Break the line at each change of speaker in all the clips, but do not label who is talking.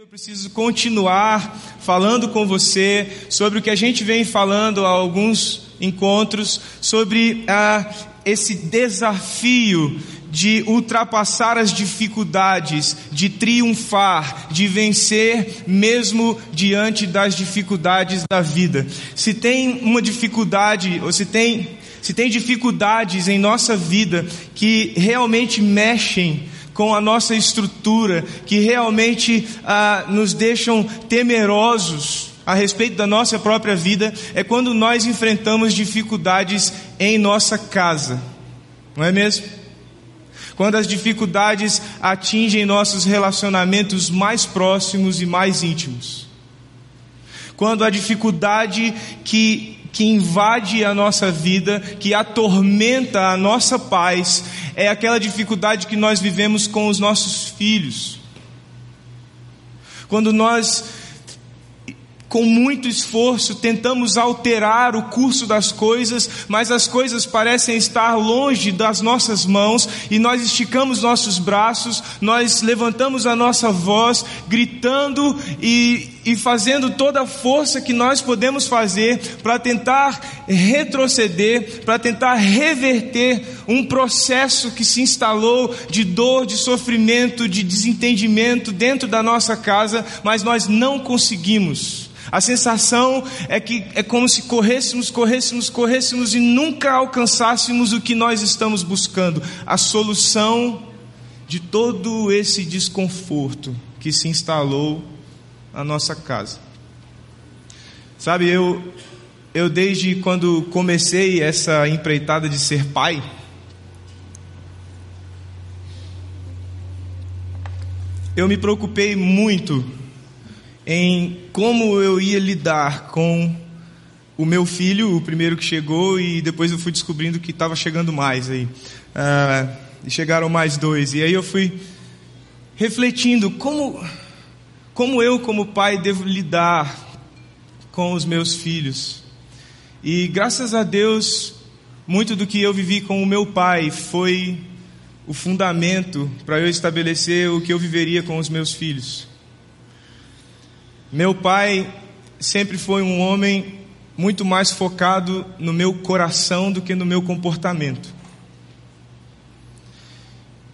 eu preciso continuar falando com você sobre o que a gente vem falando há alguns encontros, sobre ah, esse desafio de ultrapassar as dificuldades, de triunfar, de vencer mesmo diante das dificuldades da vida. Se tem uma dificuldade, ou se tem, se tem dificuldades em nossa vida que realmente mexem com a nossa estrutura, que realmente ah, nos deixam temerosos a respeito da nossa própria vida, é quando nós enfrentamos dificuldades em nossa casa, não é mesmo? Quando as dificuldades atingem nossos relacionamentos mais próximos e mais íntimos. Quando a dificuldade que que invade a nossa vida, que atormenta a nossa paz, é aquela dificuldade que nós vivemos com os nossos filhos. Quando nós, com muito esforço, tentamos alterar o curso das coisas, mas as coisas parecem estar longe das nossas mãos, e nós esticamos nossos braços, nós levantamos a nossa voz, gritando e e fazendo toda a força que nós podemos fazer para tentar retroceder, para tentar reverter um processo que se instalou de dor, de sofrimento, de desentendimento dentro da nossa casa, mas nós não conseguimos. A sensação é que é como se corrêssemos, corrêssemos, corrêssemos e nunca alcançássemos o que nós estamos buscando, a solução de todo esse desconforto que se instalou a nossa casa. Sabe, eu, eu desde quando comecei essa empreitada de ser pai, eu me preocupei muito em como eu ia lidar com o meu filho, o primeiro que chegou, e depois eu fui descobrindo que estava chegando mais aí. Ah, e chegaram mais dois. E aí eu fui refletindo como como eu, como pai, devo lidar com os meus filhos? E graças a Deus, muito do que eu vivi com o meu pai foi o fundamento para eu estabelecer o que eu viveria com os meus filhos. Meu pai sempre foi um homem muito mais focado no meu coração do que no meu comportamento.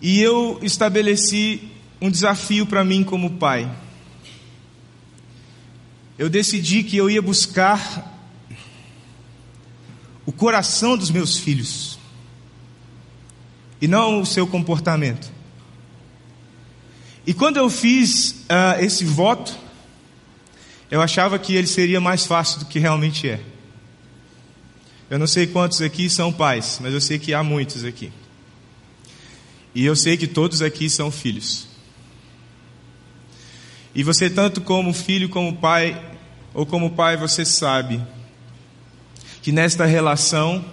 E eu estabeleci um desafio para mim como pai eu decidi que eu ia buscar o coração dos meus filhos e não o seu comportamento. E quando eu fiz uh, esse voto, eu achava que ele seria mais fácil do que realmente é. Eu não sei quantos aqui são pais, mas eu sei que há muitos aqui. E eu sei que todos aqui são filhos. E você, tanto como filho, como pai, ou como pai, você sabe que nesta relação,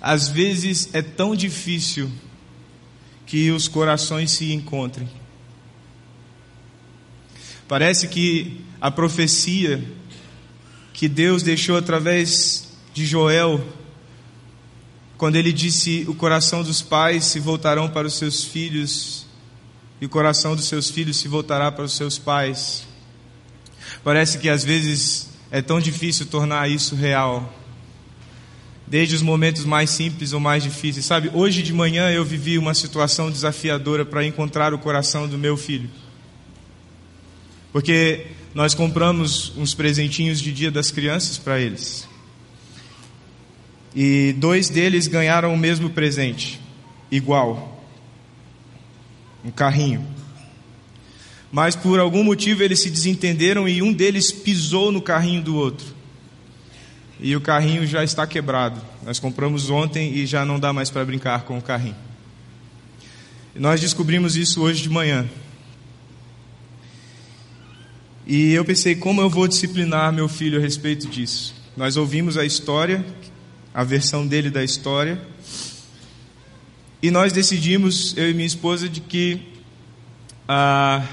às vezes é tão difícil que os corações se encontrem. Parece que a profecia que Deus deixou através de Joel, quando ele disse: O coração dos pais se voltarão para os seus filhos e o coração dos seus filhos se voltará para os seus pais. Parece que às vezes é tão difícil tornar isso real. Desde os momentos mais simples ou mais difíceis. Sabe, hoje de manhã eu vivi uma situação desafiadora para encontrar o coração do meu filho. Porque nós compramos uns presentinhos de Dia das Crianças para eles. E dois deles ganharam o mesmo presente, igual um carrinho. Mas por algum motivo eles se desentenderam e um deles pisou no carrinho do outro. E o carrinho já está quebrado. Nós compramos ontem e já não dá mais para brincar com o carrinho. Nós descobrimos isso hoje de manhã. E eu pensei, como eu vou disciplinar meu filho a respeito disso? Nós ouvimos a história, a versão dele da história, e nós decidimos, eu e minha esposa, de que ah,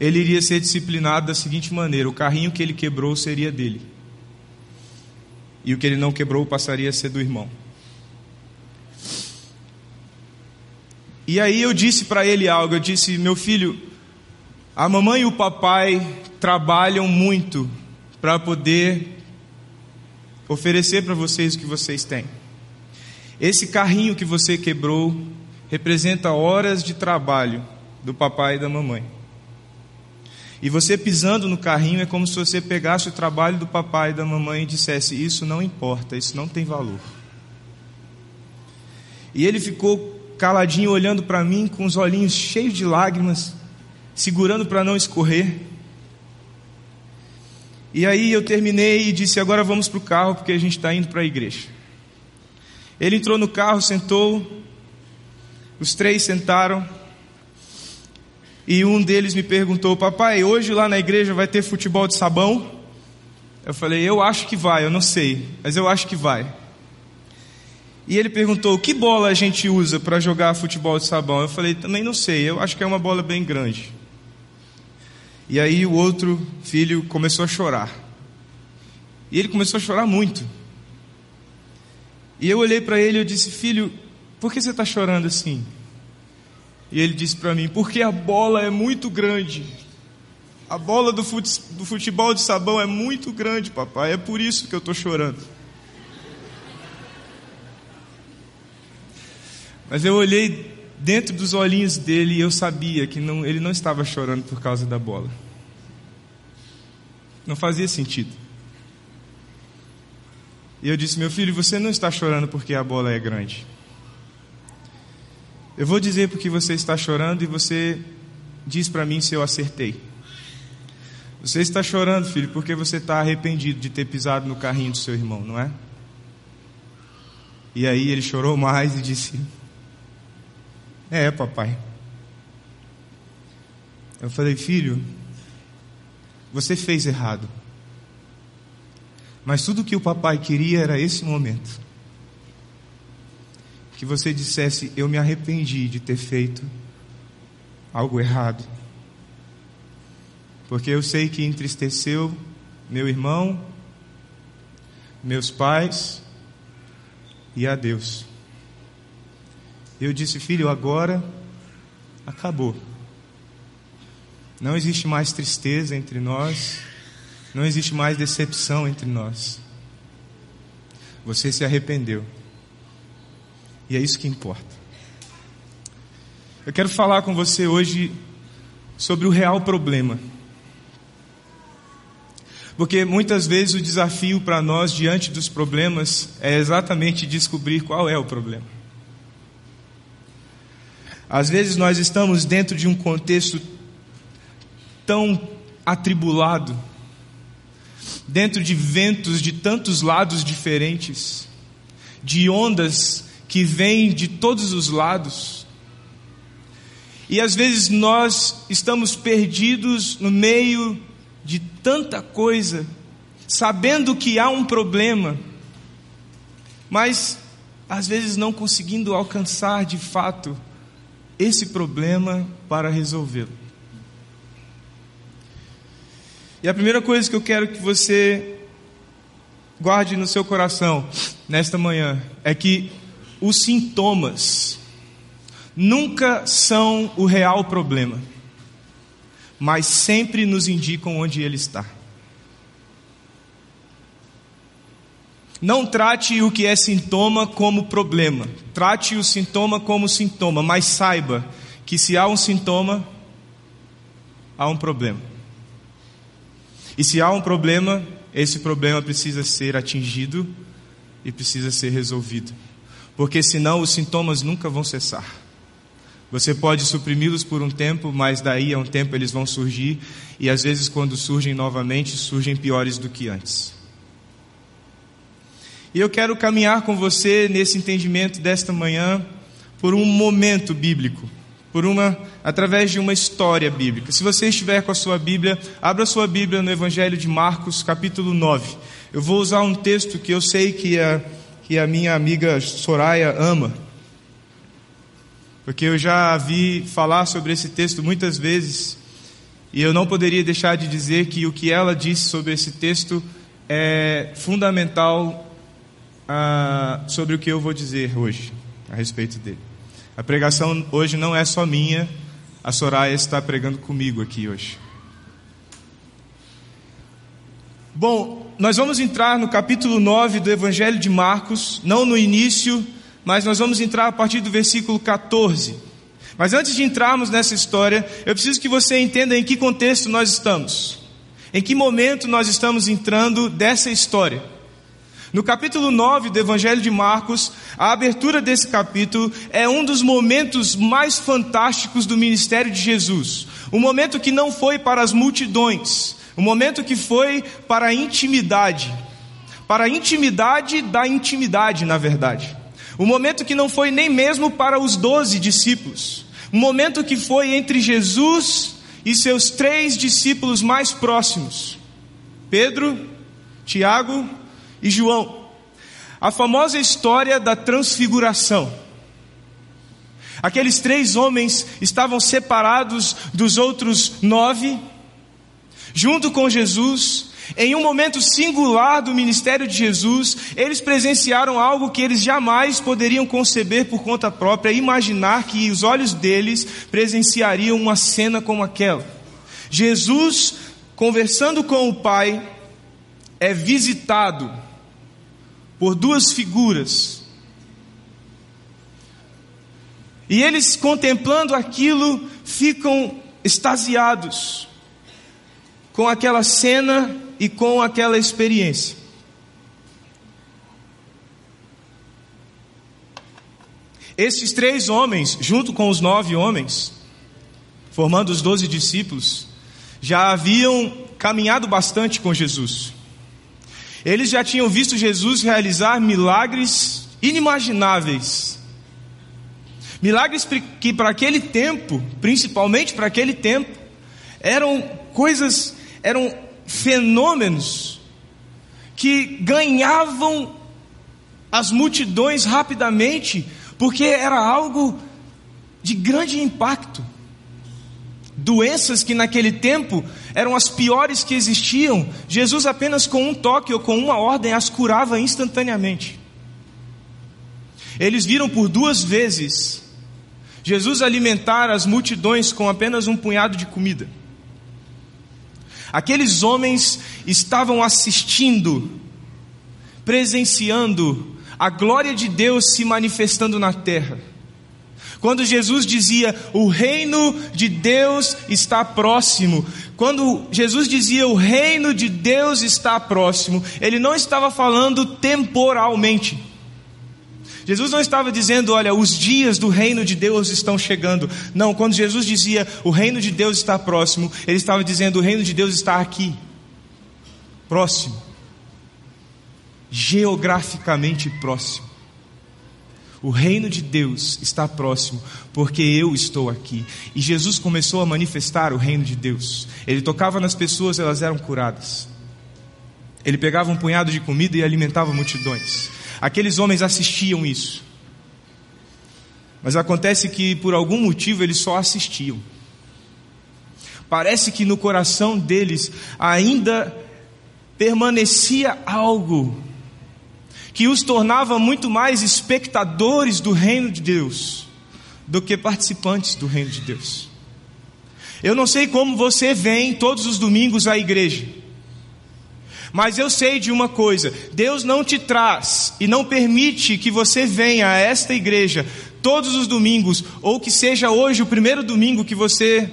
ele iria ser disciplinado da seguinte maneira: o carrinho que ele quebrou seria dele, e o que ele não quebrou passaria a ser do irmão. E aí eu disse para ele algo: eu disse, meu filho, A mamãe e o papai trabalham muito para poder oferecer para vocês o que vocês têm. Esse carrinho que você quebrou representa horas de trabalho do papai e da mamãe. E você pisando no carrinho é como se você pegasse o trabalho do papai e da mamãe e dissesse: Isso não importa, isso não tem valor. E ele ficou caladinho, olhando para mim com os olhinhos cheios de lágrimas, segurando para não escorrer. E aí eu terminei e disse: Agora vamos para o carro, porque a gente está indo para a igreja. Ele entrou no carro, sentou, os três sentaram. E um deles me perguntou: Papai, hoje lá na igreja vai ter futebol de sabão? Eu falei: Eu acho que vai, eu não sei, mas eu acho que vai. E ele perguntou: Que bola a gente usa para jogar futebol de sabão? Eu falei: Também não sei, eu acho que é uma bola bem grande. E aí o outro filho começou a chorar. E ele começou a chorar muito. E eu olhei para ele e disse: Filho, por que você está chorando assim? E ele disse para mim: Porque a bola é muito grande. A bola do, fute, do futebol de sabão é muito grande, papai. É por isso que eu estou chorando. Mas eu olhei dentro dos olhinhos dele eu sabia que não, ele não estava chorando por causa da bola. Não fazia sentido. E eu disse: Meu filho, você não está chorando porque a bola é grande. Eu vou dizer porque você está chorando e você diz para mim se eu acertei. Você está chorando, filho, porque você está arrependido de ter pisado no carrinho do seu irmão, não é? E aí ele chorou mais e disse: É, papai. Eu falei, filho, você fez errado. Mas tudo que o papai queria era esse momento que você dissesse: Eu me arrependi de ter feito algo errado. Porque eu sei que entristeceu meu irmão, meus pais e a Deus. Eu disse: Filho, agora acabou. Não existe mais tristeza entre nós, não existe mais decepção entre nós. Você se arrependeu. E é isso que importa. Eu quero falar com você hoje sobre o real problema. Porque muitas vezes o desafio para nós diante dos problemas é exatamente descobrir qual é o problema. Às vezes nós estamos dentro de um contexto tão atribulado, dentro de ventos de tantos lados diferentes, de ondas que vem de todos os lados. E às vezes nós estamos perdidos no meio de tanta coisa, sabendo que há um problema, mas às vezes não conseguindo alcançar de fato esse problema para resolvê-lo. E a primeira coisa que eu quero que você guarde no seu coração nesta manhã é que os sintomas nunca são o real problema, mas sempre nos indicam onde ele está. Não trate o que é sintoma como problema, trate o sintoma como sintoma, mas saiba que se há um sintoma, há um problema. E se há um problema, esse problema precisa ser atingido e precisa ser resolvido porque senão os sintomas nunca vão cessar. Você pode suprimi-los por um tempo, mas daí a um tempo eles vão surgir, e às vezes, quando surgem novamente, surgem piores do que antes. E eu quero caminhar com você nesse entendimento desta manhã por um momento bíblico, por uma através de uma história bíblica. Se você estiver com a sua Bíblia, abra sua Bíblia no Evangelho de Marcos, capítulo 9. Eu vou usar um texto que eu sei que é que a minha amiga Soraya ama. Porque eu já vi falar sobre esse texto muitas vezes e eu não poderia deixar de dizer que o que ela disse sobre esse texto é fundamental ah, sobre o que eu vou dizer hoje a respeito dele. A pregação hoje não é só minha, a Soraya está pregando comigo aqui hoje. Bom, nós vamos entrar no capítulo 9 do Evangelho de Marcos, não no início, mas nós vamos entrar a partir do versículo 14. Mas antes de entrarmos nessa história, eu preciso que você entenda em que contexto nós estamos. Em que momento nós estamos entrando dessa história. No capítulo 9 do Evangelho de Marcos, a abertura desse capítulo é um dos momentos mais fantásticos do ministério de Jesus. Um momento que não foi para as multidões, um momento que foi para a intimidade. Para a intimidade da intimidade, na verdade. Um momento que não foi nem mesmo para os doze discípulos. Um momento que foi entre Jesus e seus três discípulos mais próximos: Pedro, Tiago e João. A famosa história da transfiguração. Aqueles três homens estavam separados dos outros nove, junto com Jesus, em um momento singular do ministério de Jesus, eles presenciaram algo que eles jamais poderiam conceber por conta própria, imaginar que os olhos deles presenciariam uma cena como aquela. Jesus, conversando com o Pai, é visitado por duas figuras. E eles, contemplando aquilo, ficam extasiados com aquela cena e com aquela experiência. Esses três homens, junto com os nove homens, formando os doze discípulos, já haviam caminhado bastante com Jesus. Eles já tinham visto Jesus realizar milagres inimagináveis. Milagres que para aquele tempo, principalmente para aquele tempo, eram coisas, eram fenômenos que ganhavam as multidões rapidamente, porque era algo de grande impacto. Doenças que naquele tempo eram as piores que existiam, Jesus apenas com um toque ou com uma ordem as curava instantaneamente. Eles viram por duas vezes Jesus alimentar as multidões com apenas um punhado de comida. Aqueles homens estavam assistindo, presenciando a glória de Deus se manifestando na terra. Quando Jesus dizia, o reino de Deus está próximo. Quando Jesus dizia, o reino de Deus está próximo, ele não estava falando temporalmente. Jesus não estava dizendo, olha, os dias do reino de Deus estão chegando. Não, quando Jesus dizia, o reino de Deus está próximo, ele estava dizendo, o reino de Deus está aqui, próximo, geograficamente próximo. O reino de Deus está próximo, porque eu estou aqui. E Jesus começou a manifestar o reino de Deus. Ele tocava nas pessoas, elas eram curadas. Ele pegava um punhado de comida e alimentava multidões. Aqueles homens assistiam isso. Mas acontece que por algum motivo eles só assistiam. Parece que no coração deles ainda permanecia algo que os tornava muito mais espectadores do reino de Deus do que participantes do reino de Deus. Eu não sei como você vem todos os domingos à igreja. Mas eu sei de uma coisa: Deus não te traz e não permite que você venha a esta igreja todos os domingos, ou que seja hoje o primeiro domingo que você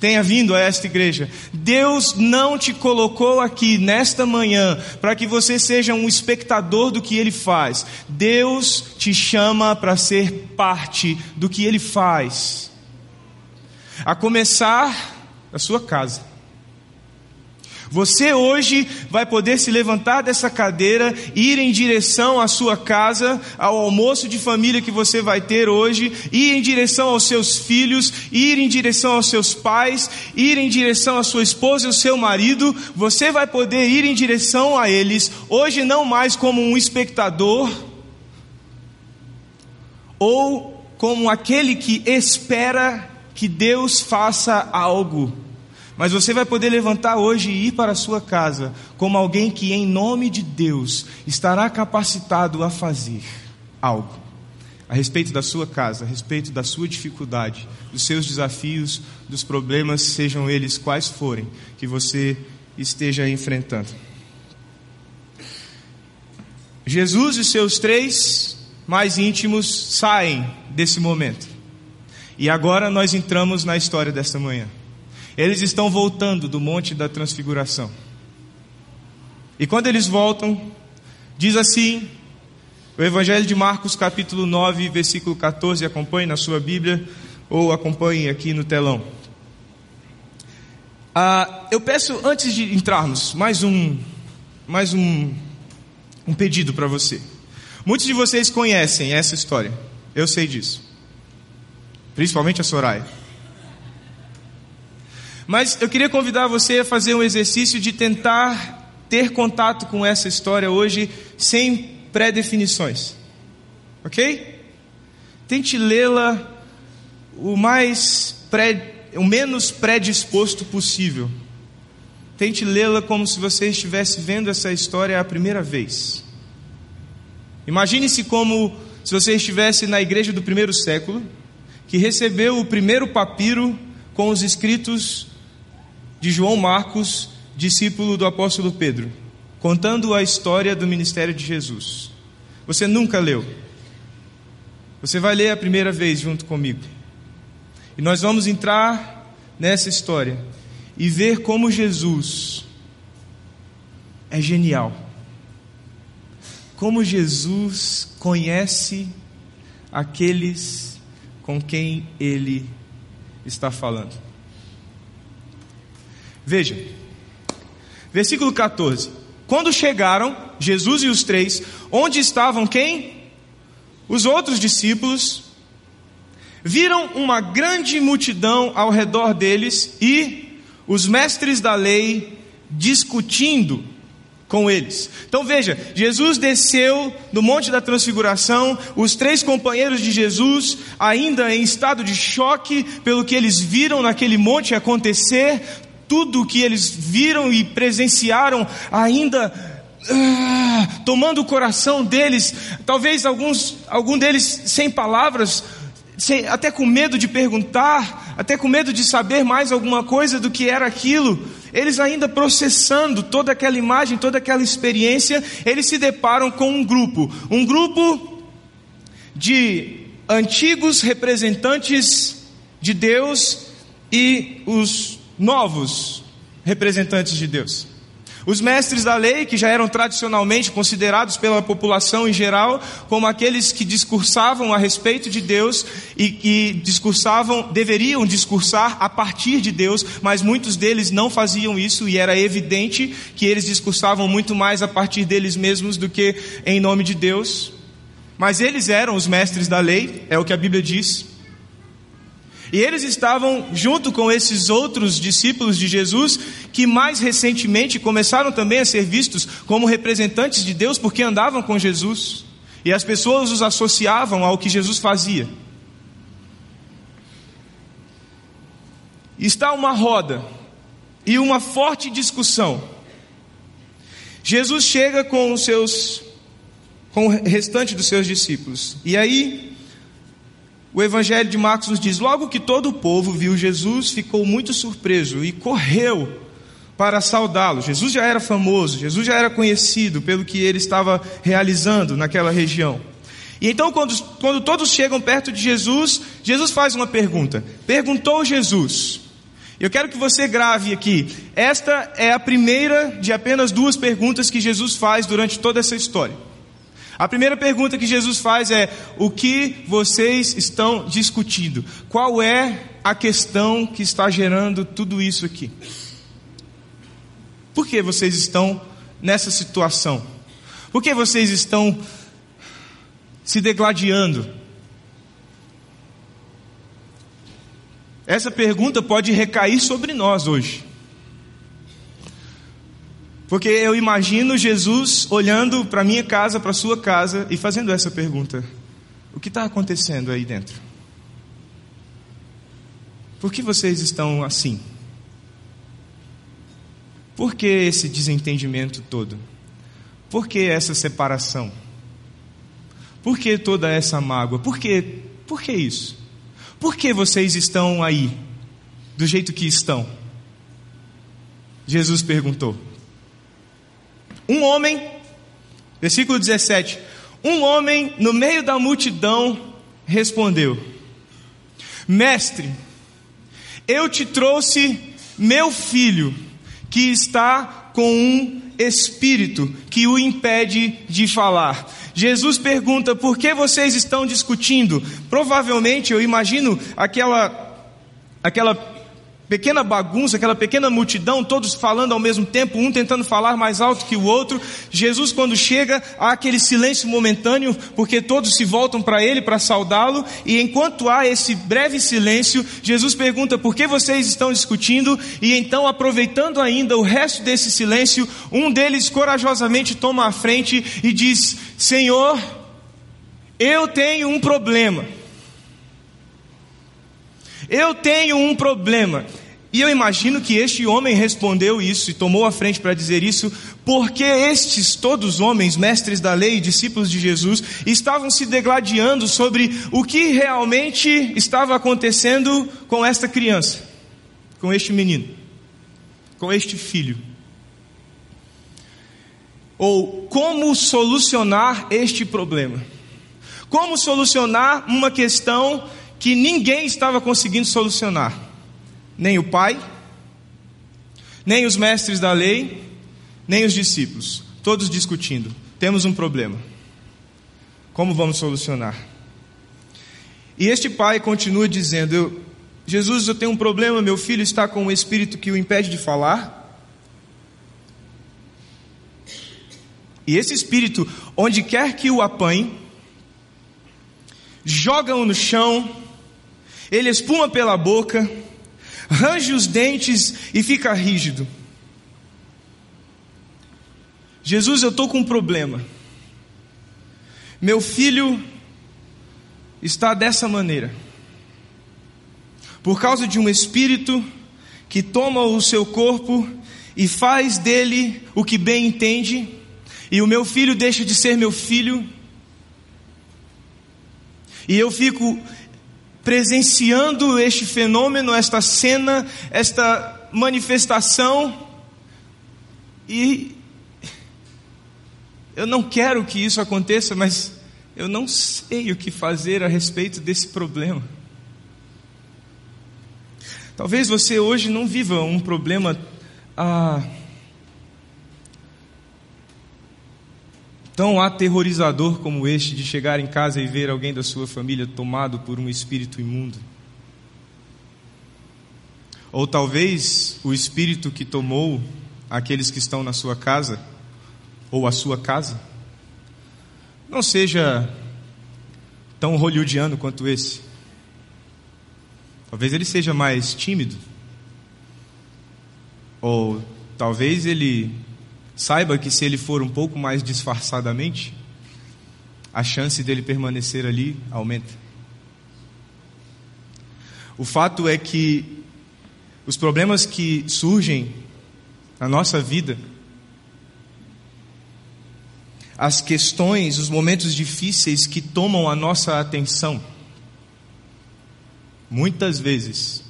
tenha vindo a esta igreja. Deus não te colocou aqui nesta manhã para que você seja um espectador do que ele faz. Deus te chama para ser parte do que ele faz. A começar da sua casa. Você hoje vai poder se levantar dessa cadeira, ir em direção à sua casa, ao almoço de família que você vai ter hoje, ir em direção aos seus filhos, ir em direção aos seus pais, ir em direção à sua esposa e ao seu marido. Você vai poder ir em direção a eles, hoje não mais como um espectador, ou como aquele que espera que Deus faça algo mas você vai poder levantar hoje e ir para a sua casa como alguém que, em nome de Deus, estará capacitado a fazer algo. a respeito da sua casa, a respeito da sua dificuldade, dos seus desafios, dos problemas, sejam eles quais forem, que você esteja enfrentando. Jesus e seus três mais íntimos saem desse momento. E agora nós entramos na história desta manhã. Eles estão voltando do Monte da Transfiguração. E quando eles voltam, diz assim o Evangelho de Marcos, capítulo 9, versículo 14, acompanhe na sua Bíblia ou acompanhe aqui no telão. Ah, eu peço, antes de entrarmos, mais um, mais um, um pedido para você. Muitos de vocês conhecem essa história, eu sei disso, principalmente a Soraya. Mas eu queria convidar você a fazer um exercício de tentar ter contato com essa história hoje sem pré-definições. Ok? Tente lê-la o mais pré, o menos predisposto possível. Tente lê-la como se você estivesse vendo essa história a primeira vez. Imagine-se como se você estivesse na igreja do primeiro século, que recebeu o primeiro papiro com os escritos de João Marcos, discípulo do apóstolo Pedro contando a história do ministério de Jesus. Você nunca leu. Você vai ler a primeira vez junto comigo. E nós vamos entrar nessa história e ver como Jesus é genial. Como Jesus conhece aqueles com quem ele está falando. Veja, versículo 14. Quando chegaram, Jesus e os três, onde estavam quem? Os outros discípulos, viram uma grande multidão ao redor deles e os mestres da lei discutindo com eles. Então veja, Jesus desceu do Monte da Transfiguração, os três companheiros de Jesus, ainda em estado de choque pelo que eles viram naquele monte acontecer, tudo o que eles viram e presenciaram ainda uh, tomando o coração deles, talvez alguns, algum deles sem palavras, sem, até com medo de perguntar, até com medo de saber mais alguma coisa do que era aquilo, eles ainda processando toda aquela imagem, toda aquela experiência, eles se deparam com um grupo, um grupo de antigos representantes de Deus e os novos representantes de Deus. Os mestres da lei, que já eram tradicionalmente considerados pela população em geral como aqueles que discursavam a respeito de Deus e que discursavam, deveriam discursar a partir de Deus, mas muitos deles não faziam isso e era evidente que eles discursavam muito mais a partir deles mesmos do que em nome de Deus. Mas eles eram os mestres da lei, é o que a Bíblia diz. E eles estavam junto com esses outros discípulos de Jesus, que mais recentemente começaram também a ser vistos como representantes de Deus porque andavam com Jesus. E as pessoas os associavam ao que Jesus fazia. Está uma roda e uma forte discussão. Jesus chega com os seus com o restante dos seus discípulos. E aí o Evangelho de Marcos nos diz: Logo que todo o povo viu Jesus, ficou muito surpreso e correu para saudá-lo. Jesus já era famoso, Jesus já era conhecido pelo que ele estava realizando naquela região. E então, quando, quando todos chegam perto de Jesus, Jesus faz uma pergunta. Perguntou Jesus. Eu quero que você grave aqui. Esta é a primeira de apenas duas perguntas que Jesus faz durante toda essa história. A primeira pergunta que Jesus faz é: o que vocês estão discutindo? Qual é a questão que está gerando tudo isso aqui? Por que vocês estão nessa situação? Por que vocês estão se degladiando? Essa pergunta pode recair sobre nós hoje. Porque eu imagino Jesus olhando para minha casa, para sua casa e fazendo essa pergunta: O que está acontecendo aí dentro? Por que vocês estão assim? Por que esse desentendimento todo? Por que essa separação? Por que toda essa mágoa? Por que, por que isso? Por que vocês estão aí, do jeito que estão? Jesus perguntou. Um homem, versículo 17: Um homem no meio da multidão respondeu: Mestre, eu te trouxe meu filho, que está com um espírito que o impede de falar. Jesus pergunta: por que vocês estão discutindo? Provavelmente, eu imagino aquela, aquela pequena bagunça, aquela pequena multidão, todos falando ao mesmo tempo, um tentando falar mais alto que o outro. Jesus, quando chega, há aquele silêncio momentâneo, porque todos se voltam para ele para saudá-lo, e enquanto há esse breve silêncio, Jesus pergunta por que vocês estão discutindo, e então, aproveitando ainda o resto desse silêncio, um deles corajosamente toma a frente e diz: Senhor, eu tenho um problema. Eu tenho um problema. E eu imagino que este homem respondeu isso e tomou a frente para dizer isso, porque estes todos homens, mestres da lei, discípulos de Jesus, estavam se degladiando sobre o que realmente estava acontecendo com esta criança, com este menino, com este filho. Ou como solucionar este problema. Como solucionar uma questão que ninguém estava conseguindo solucionar. Nem o pai, nem os mestres da lei, nem os discípulos. Todos discutindo. Temos um problema. Como vamos solucionar? E este pai continua dizendo: eu, Jesus, eu tenho um problema, meu filho está com um espírito que o impede de falar. E esse espírito, onde quer que o apanhe, joga-o no chão, ele espuma pela boca, range os dentes e fica rígido. Jesus, eu estou com um problema. Meu filho está dessa maneira. Por causa de um espírito que toma o seu corpo e faz dele o que bem entende, e o meu filho deixa de ser meu filho, e eu fico presenciando este fenômeno, esta cena, esta manifestação, e eu não quero que isso aconteça, mas eu não sei o que fazer a respeito desse problema. Talvez você hoje não viva um problema ah, tão aterrorizador como este de chegar em casa e ver alguém da sua família tomado por um espírito imundo. Ou talvez o espírito que tomou aqueles que estão na sua casa, ou a sua casa, não seja tão hollywoodiano quanto esse. Talvez ele seja mais tímido. Ou talvez ele Saiba que se ele for um pouco mais disfarçadamente, a chance dele permanecer ali aumenta. O fato é que os problemas que surgem na nossa vida, as questões, os momentos difíceis que tomam a nossa atenção, muitas vezes,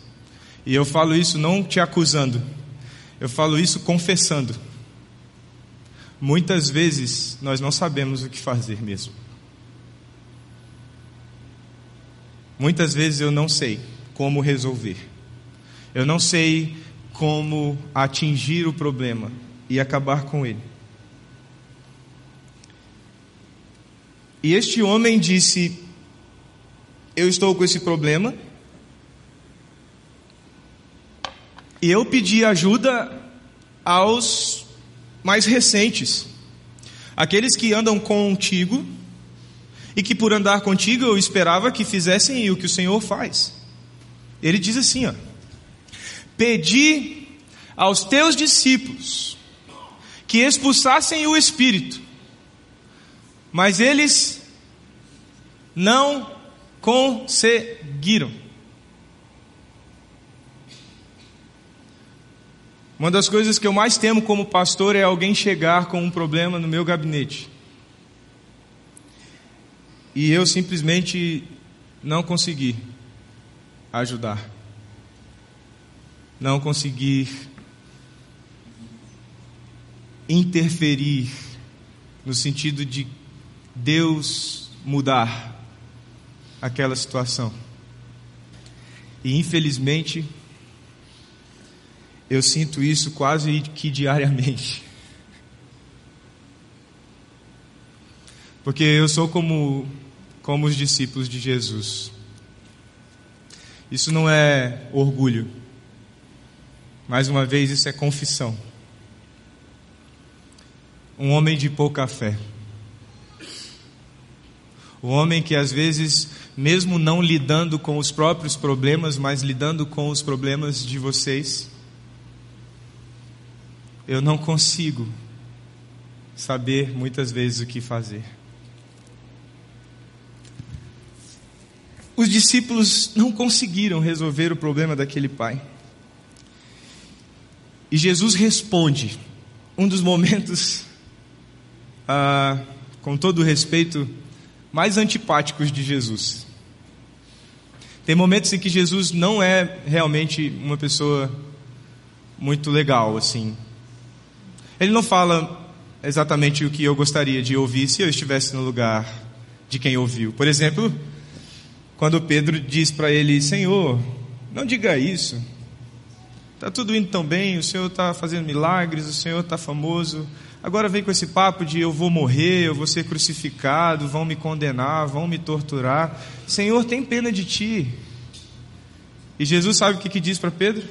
e eu falo isso não te acusando, eu falo isso confessando Muitas vezes nós não sabemos o que fazer mesmo. Muitas vezes eu não sei como resolver. Eu não sei como atingir o problema e acabar com ele. E este homem disse: Eu estou com esse problema. E eu pedi ajuda aos mais recentes. Aqueles que andam contigo e que por andar contigo eu esperava que fizessem o que o Senhor faz. Ele diz assim, ó: Pedi aos teus discípulos que expulsassem o espírito, mas eles não conseguiram. Uma das coisas que eu mais temo como pastor é alguém chegar com um problema no meu gabinete. e eu simplesmente não consegui ajudar. Não consegui interferir no sentido de Deus mudar aquela situação. E infelizmente, eu sinto isso quase que diariamente. Porque eu sou como, como os discípulos de Jesus. Isso não é orgulho. Mais uma vez, isso é confissão. Um homem de pouca fé. O homem que às vezes, mesmo não lidando com os próprios problemas, mas lidando com os problemas de vocês, eu não consigo saber muitas vezes o que fazer. Os discípulos não conseguiram resolver o problema daquele pai. E Jesus responde, um dos momentos, ah, com todo respeito, mais antipáticos de Jesus. Tem momentos em que Jesus não é realmente uma pessoa muito legal, assim. Ele não fala exatamente o que eu gostaria de ouvir se eu estivesse no lugar de quem ouviu. Por exemplo, quando Pedro diz para ele: Senhor, não diga isso. Está tudo indo tão bem, o Senhor está fazendo milagres, o Senhor está famoso. Agora vem com esse papo de eu vou morrer, eu vou ser crucificado, vão me condenar, vão me torturar. Senhor, tem pena de ti. E Jesus sabe o que, que diz para Pedro?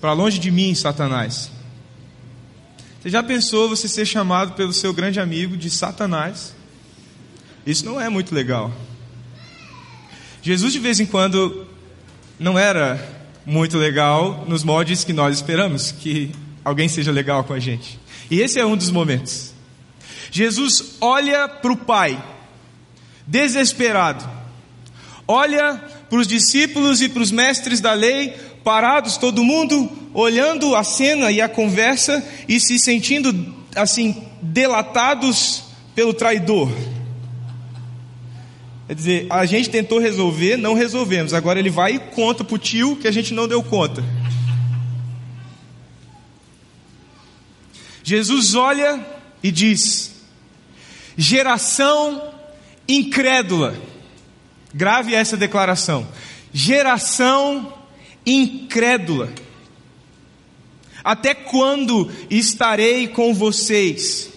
Para longe de mim, Satanás. Você já pensou você ser chamado pelo seu grande amigo de Satanás? Isso não é muito legal. Jesus, de vez em quando, não era muito legal nos moldes que nós esperamos que alguém seja legal com a gente. E esse é um dos momentos. Jesus olha para o Pai, desesperado, olha para os discípulos e para os mestres da lei, parados, todo mundo olhando a cena e a conversa e se sentindo assim, delatados pelo traidor. Quer dizer, a gente tentou resolver, não resolvemos. Agora ele vai e conta para o tio que a gente não deu conta. Jesus olha e diz: geração incrédula. Grave essa declaração. Geração incrédula. Até quando estarei com vocês?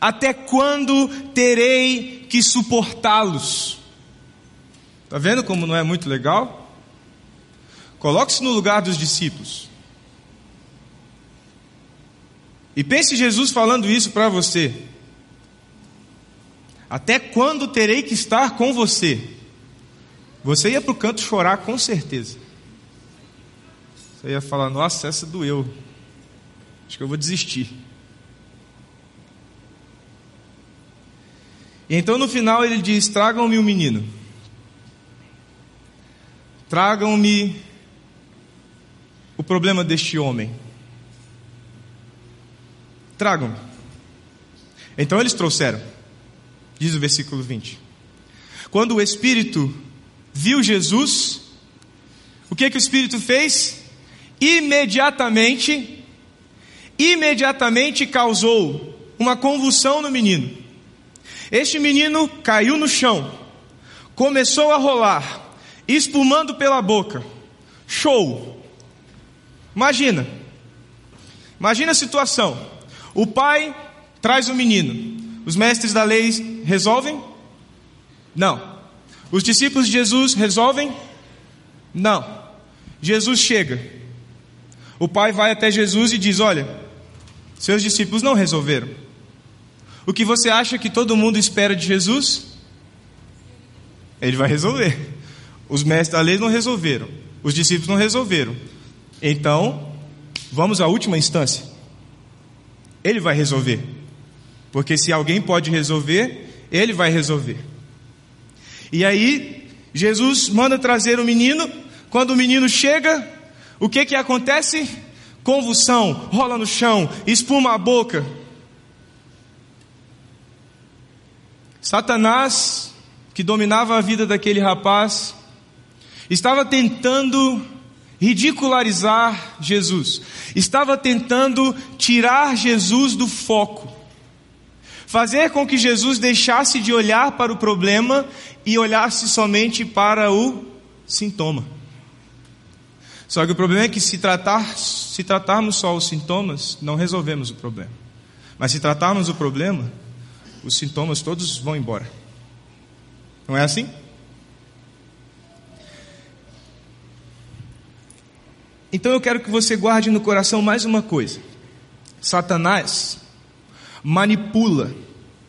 Até quando terei que suportá-los? Está vendo como não é muito legal? Coloque-se no lugar dos discípulos. E pense Jesus falando isso para você. Até quando terei que estar com você? Você ia para o canto chorar com certeza. Você ia falar: Nossa, essa doeu. Acho que eu vou desistir. E então no final ele diz: Tragam-me o um menino. Tragam-me o problema deste homem. Tragam-me. Então eles trouxeram, diz o versículo 20. Quando o Espírito viu Jesus, o que que o Espírito fez? Imediatamente, imediatamente causou uma convulsão no menino. Este menino caiu no chão, começou a rolar, espumando pela boca. Show! Imagina, imagina a situação. O pai traz o menino. Os mestres da lei resolvem? Não. Os discípulos de Jesus resolvem? Não. Jesus chega. O pai vai até Jesus e diz: Olha, seus discípulos não resolveram. O que você acha que todo mundo espera de Jesus? Ele vai resolver. Os mestres da lei não resolveram. Os discípulos não resolveram. Então, vamos à última instância. Ele vai resolver. Porque se alguém pode resolver, ele vai resolver. E aí, Jesus manda trazer o menino. Quando o menino chega, o que que acontece? Convulsão, rola no chão, espuma a boca. Satanás, que dominava a vida daquele rapaz, estava tentando ridicularizar Jesus, estava tentando tirar Jesus do foco, fazer com que Jesus deixasse de olhar para o problema e olhasse somente para o sintoma. Só que o problema é que se, tratar, se tratarmos só os sintomas, não resolvemos o problema. Mas se tratarmos o problema, os sintomas todos vão embora. Não é assim? Então eu quero que você guarde no coração mais uma coisa: Satanás manipula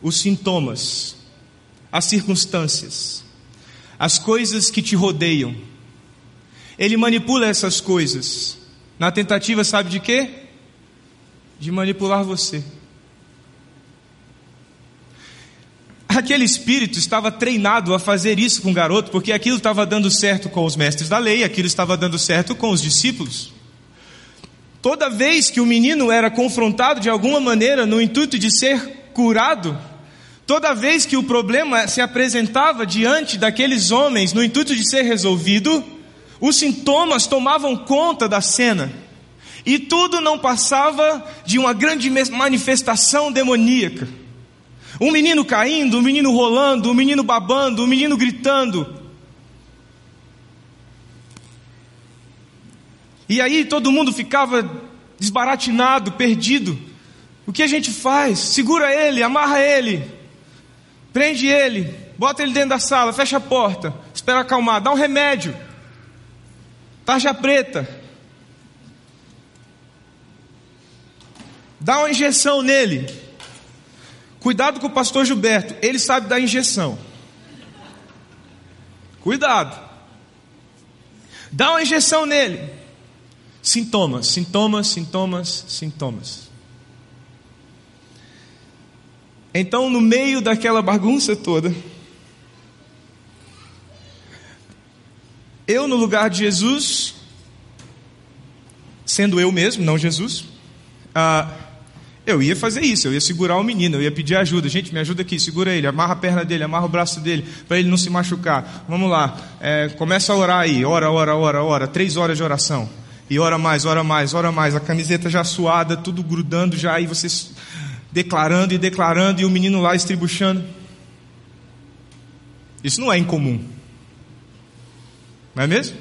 os sintomas, as circunstâncias, as coisas que te rodeiam. Ele manipula essas coisas na tentativa, sabe de quê? De manipular você. Aquele espírito estava treinado a fazer isso com o garoto, porque aquilo estava dando certo com os mestres da lei, aquilo estava dando certo com os discípulos. Toda vez que o menino era confrontado de alguma maneira no intuito de ser curado, toda vez que o problema se apresentava diante daqueles homens no intuito de ser resolvido, os sintomas tomavam conta da cena. E tudo não passava de uma grande manifestação demoníaca. Um menino caindo, um menino rolando, um menino babando, um menino gritando. E aí todo mundo ficava desbaratinado, perdido. O que a gente faz? Segura ele, amarra ele, prende ele, bota ele dentro da sala, fecha a porta, espera acalmar, dá um remédio, tarja preta, dá uma injeção nele. Cuidado com o pastor Gilberto, ele sabe dar injeção. Cuidado. Dá uma injeção nele. Sintomas, sintomas, sintomas, sintomas. Então, no meio daquela bagunça toda, eu no lugar de Jesus, sendo eu mesmo, não Jesus, ah, eu ia fazer isso, eu ia segurar o menino, eu ia pedir ajuda. Gente, me ajuda aqui, segura ele, amarra a perna dele, amarra o braço dele, para ele não se machucar. Vamos lá, é, começa a orar aí, ora, ora, ora, ora, três horas de oração. E ora mais, ora mais, ora mais, a camiseta já suada, tudo grudando já, aí vocês declarando e declarando, e o menino lá estribuchando. Isso não é incomum. Não é mesmo?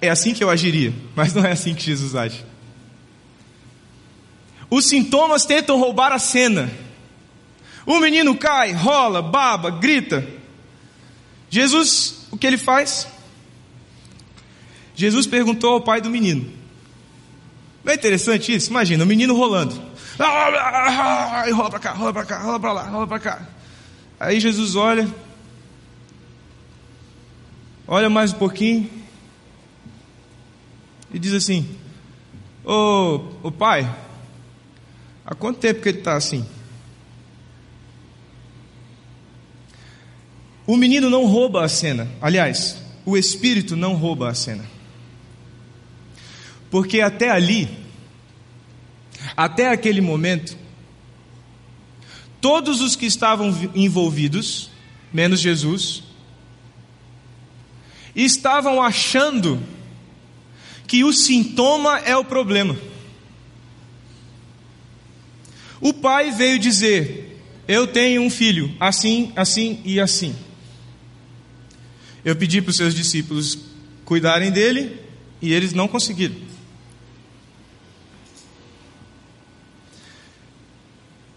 É assim que eu agiria, mas não é assim que Jesus age. Os sintomas tentam roubar a cena. O menino cai, rola, baba, grita. Jesus, o que ele faz? Jesus perguntou ao pai do menino. Não é interessante isso? Imagina, o menino rolando. E rola para cá, rola para cá, rola para lá, rola para cá. Aí Jesus olha, olha mais um pouquinho e diz assim: Ô, ô pai, Há quanto tempo que ele está assim? O menino não rouba a cena. Aliás, o espírito não rouba a cena. Porque até ali, até aquele momento, todos os que estavam envolvidos, menos Jesus, estavam achando que o sintoma é o problema. O pai veio dizer: Eu tenho um filho, assim, assim e assim. Eu pedi para os seus discípulos cuidarem dele e eles não conseguiram.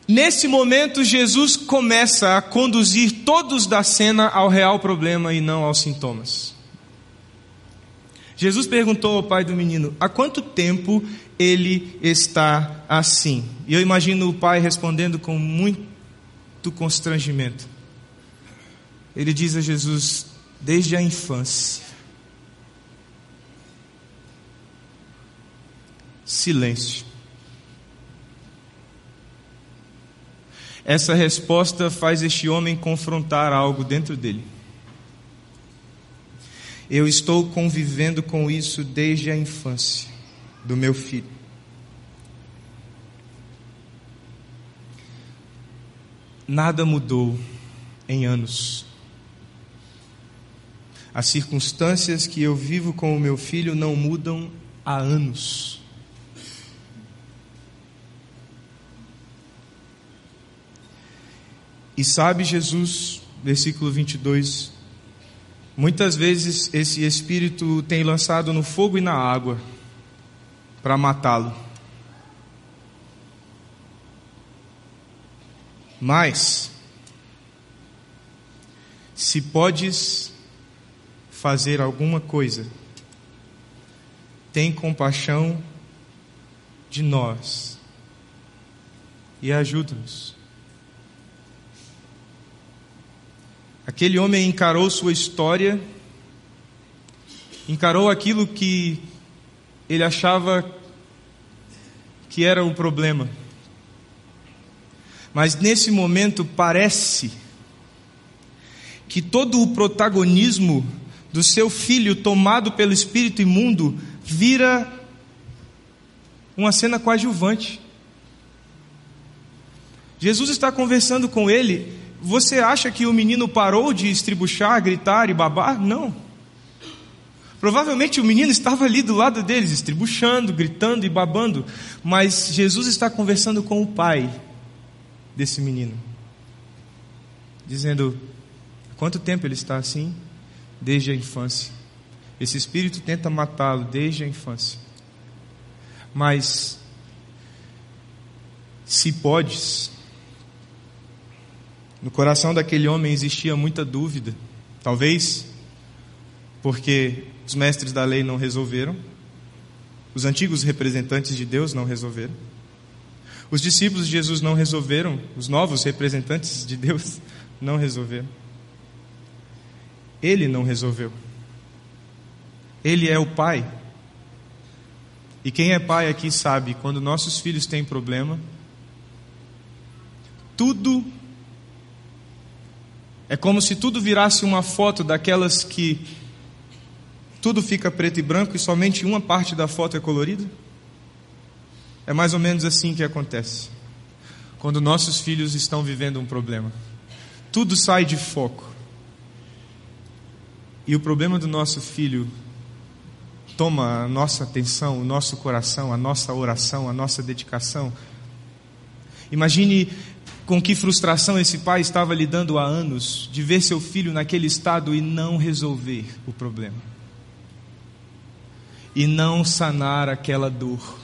Nesse momento, Jesus começa a conduzir todos da cena ao real problema e não aos sintomas. Jesus perguntou ao pai do menino: Há quanto tempo ele está assim? E eu imagino o pai respondendo com muito constrangimento. Ele diz a Jesus: Desde a infância. Silêncio. Essa resposta faz este homem confrontar algo dentro dele. Eu estou convivendo com isso desde a infância do meu filho. nada mudou em anos. As circunstâncias que eu vivo com o meu filho não mudam há anos. E sabe Jesus, versículo 22, muitas vezes esse espírito tem lançado no fogo e na água para matá-lo. Mas, se podes fazer alguma coisa, tem compaixão de nós e ajuda-nos. Aquele homem encarou sua história, encarou aquilo que ele achava que era o problema. Mas nesse momento parece que todo o protagonismo do seu filho tomado pelo espírito imundo vira uma cena coadjuvante. Jesus está conversando com ele. Você acha que o menino parou de estribuchar, gritar e babar? Não. Provavelmente o menino estava ali do lado deles, estribuchando, gritando e babando. Mas Jesus está conversando com o pai desse menino, dizendo: quanto tempo ele está assim? Desde a infância. Esse espírito tenta matá-lo desde a infância. Mas, se podes, no coração daquele homem existia muita dúvida, talvez porque os mestres da lei não resolveram, os antigos representantes de Deus não resolveram. Os discípulos de Jesus não resolveram, os novos representantes de Deus não resolveram. Ele não resolveu. Ele é o Pai. E quem é pai aqui sabe, quando nossos filhos têm problema, tudo é como se tudo virasse uma foto daquelas que tudo fica preto e branco e somente uma parte da foto é colorida. É mais ou menos assim que acontece. Quando nossos filhos estão vivendo um problema, tudo sai de foco. E o problema do nosso filho toma a nossa atenção, o nosso coração, a nossa oração, a nossa dedicação. Imagine com que frustração esse pai estava lidando há anos de ver seu filho naquele estado e não resolver o problema. E não sanar aquela dor.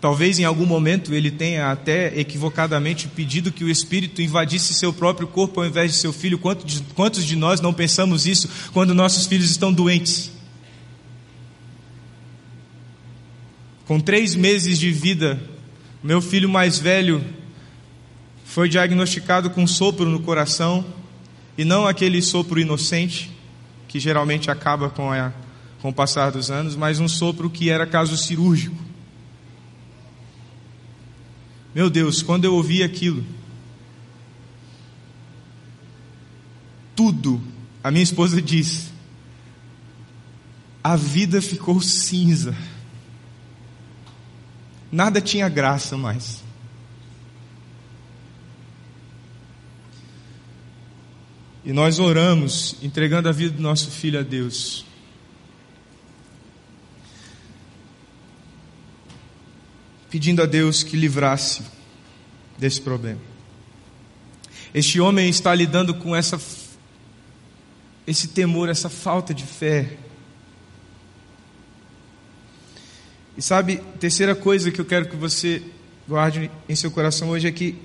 Talvez em algum momento ele tenha até equivocadamente pedido que o Espírito invadisse seu próprio corpo ao invés de seu filho. Quantos de nós não pensamos isso quando nossos filhos estão doentes? Com três meses de vida, meu filho mais velho foi diagnosticado com sopro no coração, e não aquele sopro inocente, que geralmente acaba com, a, com o passar dos anos, mas um sopro que era caso cirúrgico. Meu Deus, quando eu ouvi aquilo, tudo, a minha esposa diz, a vida ficou cinza. Nada tinha graça mais. E nós oramos, entregando a vida do nosso filho a Deus. pedindo a Deus que livrasse desse problema. Este homem está lidando com essa esse temor, essa falta de fé. E sabe, terceira coisa que eu quero que você guarde em seu coração hoje é que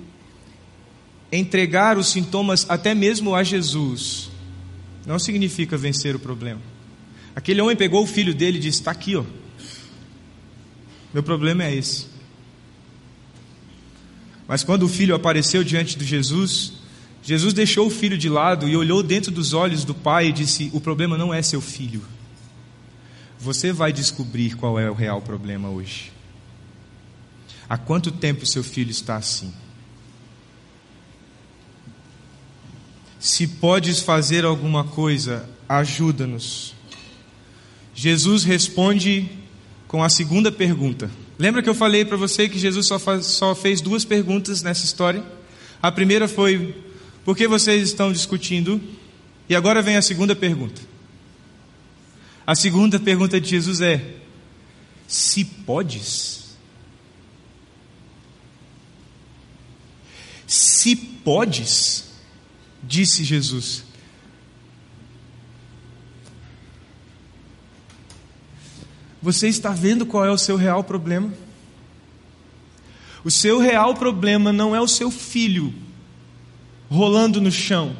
entregar os sintomas até mesmo a Jesus não significa vencer o problema. Aquele homem pegou o filho dele e disse: Está aqui, ó. Meu problema é esse. Mas quando o filho apareceu diante de Jesus, Jesus deixou o filho de lado e olhou dentro dos olhos do pai e disse: O problema não é seu filho. Você vai descobrir qual é o real problema hoje. Há quanto tempo seu filho está assim? Se podes fazer alguma coisa, ajuda-nos. Jesus responde com a segunda pergunta. Lembra que eu falei para você que Jesus só, faz, só fez duas perguntas nessa história? A primeira foi: por que vocês estão discutindo? E agora vem a segunda pergunta. A segunda pergunta de Jesus é: se podes? Se podes, disse Jesus. Você está vendo qual é o seu real problema? O seu real problema não é o seu filho rolando no chão.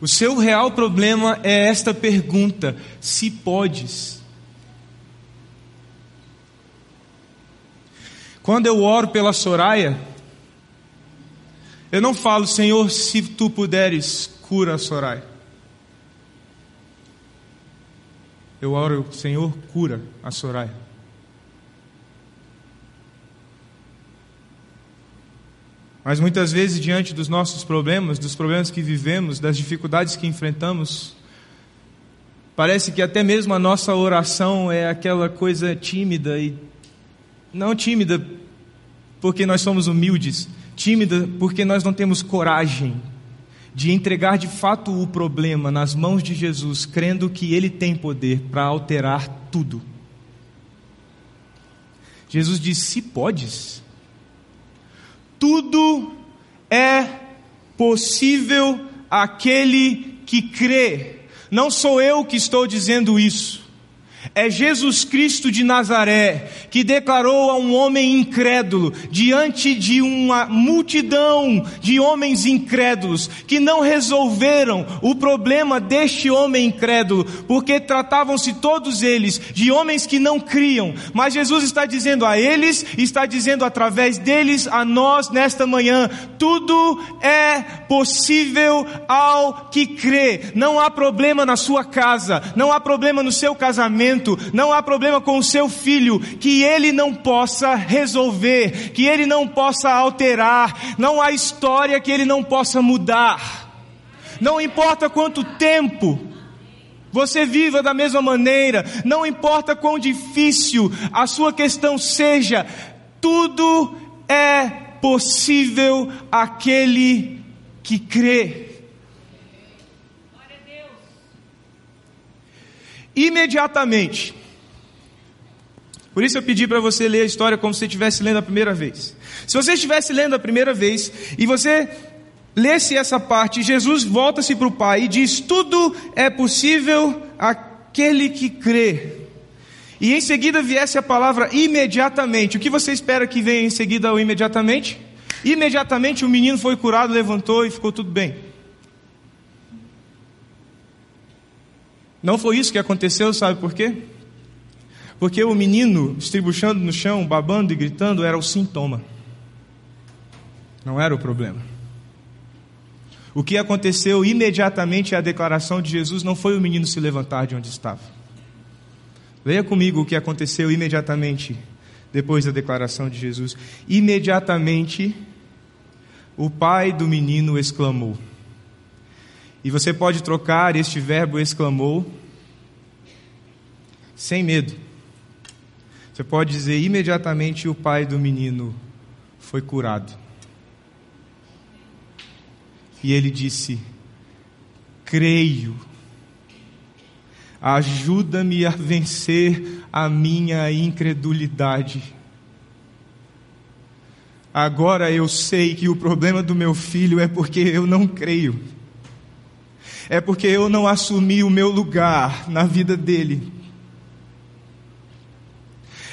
O seu real problema é esta pergunta: se podes. Quando eu oro pela Soraya, eu não falo, Senhor, se tu puderes, cura a Soraya. Eu oro, Senhor, cura a Soraya. Mas muitas vezes, diante dos nossos problemas, dos problemas que vivemos, das dificuldades que enfrentamos, parece que até mesmo a nossa oração é aquela coisa tímida e não tímida porque nós somos humildes, tímida porque nós não temos coragem de entregar de fato o problema nas mãos de Jesus, crendo que Ele tem poder para alterar tudo. Jesus disse: Se podes, tudo é possível aquele que crê. Não sou eu que estou dizendo isso. É Jesus Cristo de Nazaré que declarou a um homem incrédulo, diante de uma multidão de homens incrédulos, que não resolveram o problema deste homem incrédulo, porque tratavam-se todos eles de homens que não criam. Mas Jesus está dizendo a eles, está dizendo através deles a nós nesta manhã: tudo é possível ao que crê. Não há problema na sua casa, não há problema no seu casamento casamento, não há problema com o seu filho que ele não possa resolver, que ele não possa alterar, não há história que ele não possa mudar. Não importa quanto tempo você viva da mesma maneira, não importa quão difícil a sua questão seja, tudo é possível aquele que crê. Imediatamente. Por isso eu pedi para você ler a história como se estivesse lendo a primeira vez. Se você estivesse lendo a primeira vez e você lesse essa parte, Jesus volta-se para o Pai e diz: Tudo é possível aquele que crê. E em seguida viesse a palavra imediatamente. O que você espera que venha em seguida ao imediatamente? Imediatamente o menino foi curado, levantou e ficou tudo bem. Não foi isso que aconteceu, sabe por quê? Porque o menino estribuchando no chão, babando e gritando era o sintoma. Não era o problema. O que aconteceu imediatamente à declaração de Jesus não foi o menino se levantar de onde estava. Leia comigo o que aconteceu imediatamente depois da declaração de Jesus. Imediatamente, o pai do menino exclamou: e você pode trocar este verbo exclamou sem medo. Você pode dizer imediatamente o pai do menino foi curado. E ele disse: Creio. Ajuda-me a vencer a minha incredulidade. Agora eu sei que o problema do meu filho é porque eu não creio é porque eu não assumi o meu lugar na vida dele.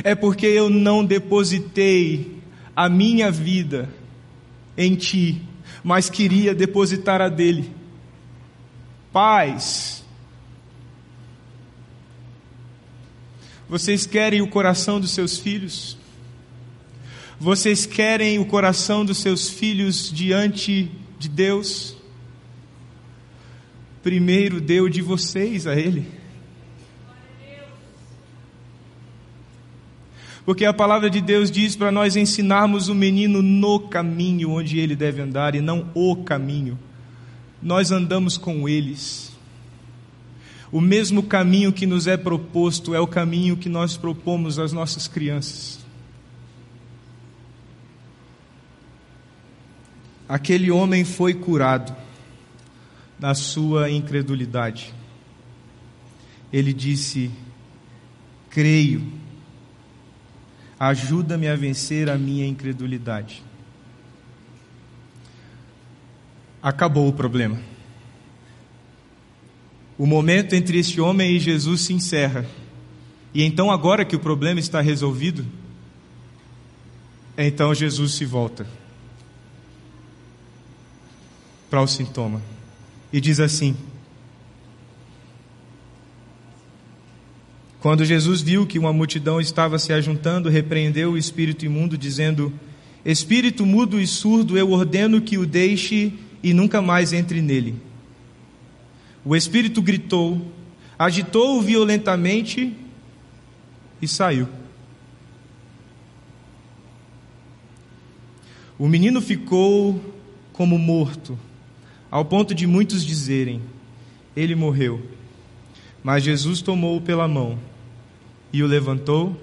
É porque eu não depositei a minha vida em ti, mas queria depositar a dele. Pais, vocês querem o coração dos seus filhos? Vocês querem o coração dos seus filhos diante de Deus? primeiro deu de vocês a Ele. Porque a palavra de Deus diz para nós ensinarmos o menino no caminho onde ele deve andar e não o caminho. Nós andamos com eles. O mesmo caminho que nos é proposto é o caminho que nós propomos às nossas crianças. aquele homem foi curado da sua incredulidade. Ele disse: Creio, ajuda-me a vencer a minha incredulidade. Acabou o problema. O momento entre este homem e Jesus se encerra. E então, agora que o problema está resolvido, então Jesus se volta para o sintoma e diz assim: Quando Jesus viu que uma multidão estava se ajuntando, repreendeu o espírito imundo, dizendo: Espírito mudo e surdo, eu ordeno que o deixe e nunca mais entre nele. O espírito gritou, agitou-o violentamente e saiu. O menino ficou como morto, ao ponto de muitos dizerem: Ele morreu. Mas Jesus tomou-o pela mão e o levantou,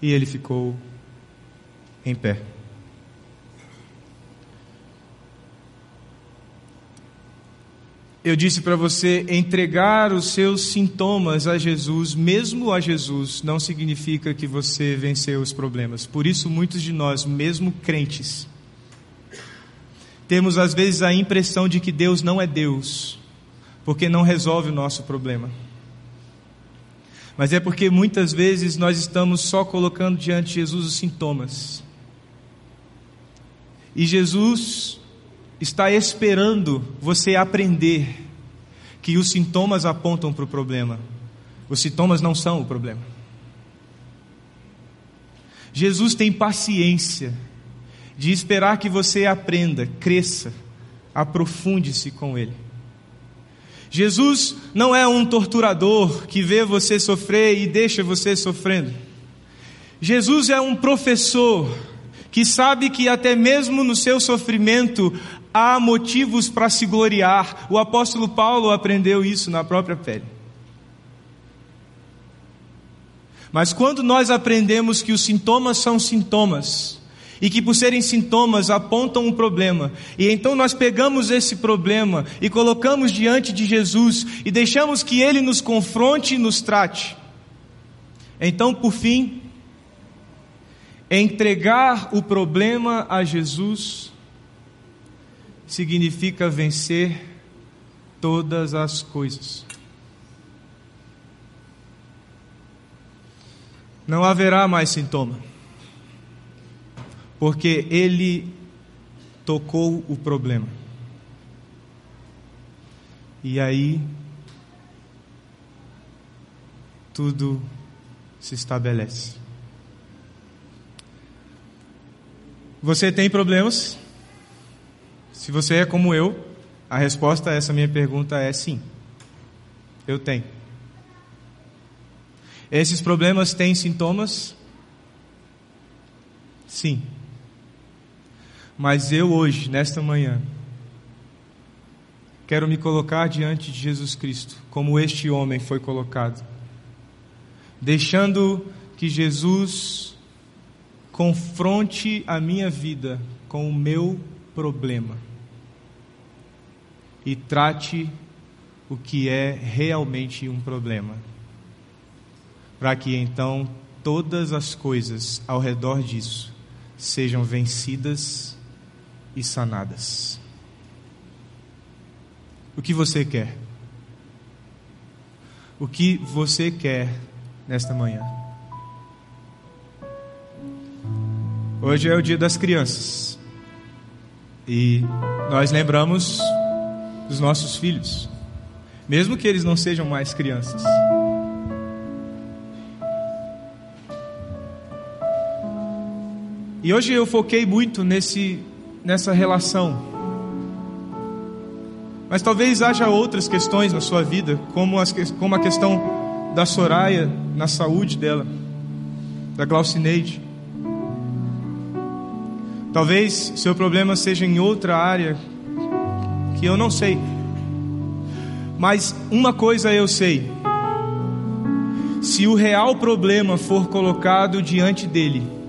e ele ficou em pé. eu disse para você, entregar os seus sintomas a Jesus, mesmo a Jesus, não significa que você venceu os problemas. Por isso, muitos de nós, mesmo crentes, temos às vezes a impressão de que Deus não é Deus, porque não resolve o nosso problema. Mas é porque muitas vezes nós estamos só colocando diante de Jesus os sintomas. E Jesus está esperando você aprender que os sintomas apontam para o problema. Os sintomas não são o problema. Jesus tem paciência de esperar que você aprenda, cresça, aprofunde-se com Ele. Jesus não é um torturador que vê você sofrer e deixa você sofrendo. Jesus é um professor que sabe que até mesmo no seu sofrimento há motivos para se gloriar. O apóstolo Paulo aprendeu isso na própria pele. Mas quando nós aprendemos que os sintomas são sintomas, e que por serem sintomas apontam um problema, e então nós pegamos esse problema e colocamos diante de Jesus e deixamos que ele nos confronte e nos trate. Então, por fim, entregar o problema a Jesus significa vencer todas as coisas. Não haverá mais sintoma, porque Ele tocou o problema. E aí, tudo se estabelece. Você tem problemas? Se você é como eu, a resposta a essa minha pergunta é sim. Eu tenho. Esses problemas têm sintomas? Sim. Mas eu hoje, nesta manhã, quero me colocar diante de Jesus Cristo, como este homem foi colocado, deixando que Jesus confronte a minha vida com o meu problema e trate o que é realmente um problema, para que então todas as coisas ao redor disso sejam vencidas e sanadas. O que você quer? O que você quer nesta manhã? Hoje é o dia das crianças. E nós lembramos dos nossos filhos, mesmo que eles não sejam mais crianças. E hoje eu foquei muito nesse, nessa relação. Mas talvez haja outras questões na sua vida, como, as, como a questão da Soraya na saúde dela, da Glaucineide. Talvez seu problema seja em outra área que eu não sei. Mas uma coisa eu sei: se o real problema for colocado diante dele,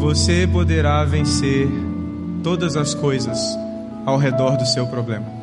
você poderá vencer todas as coisas ao redor do seu problema.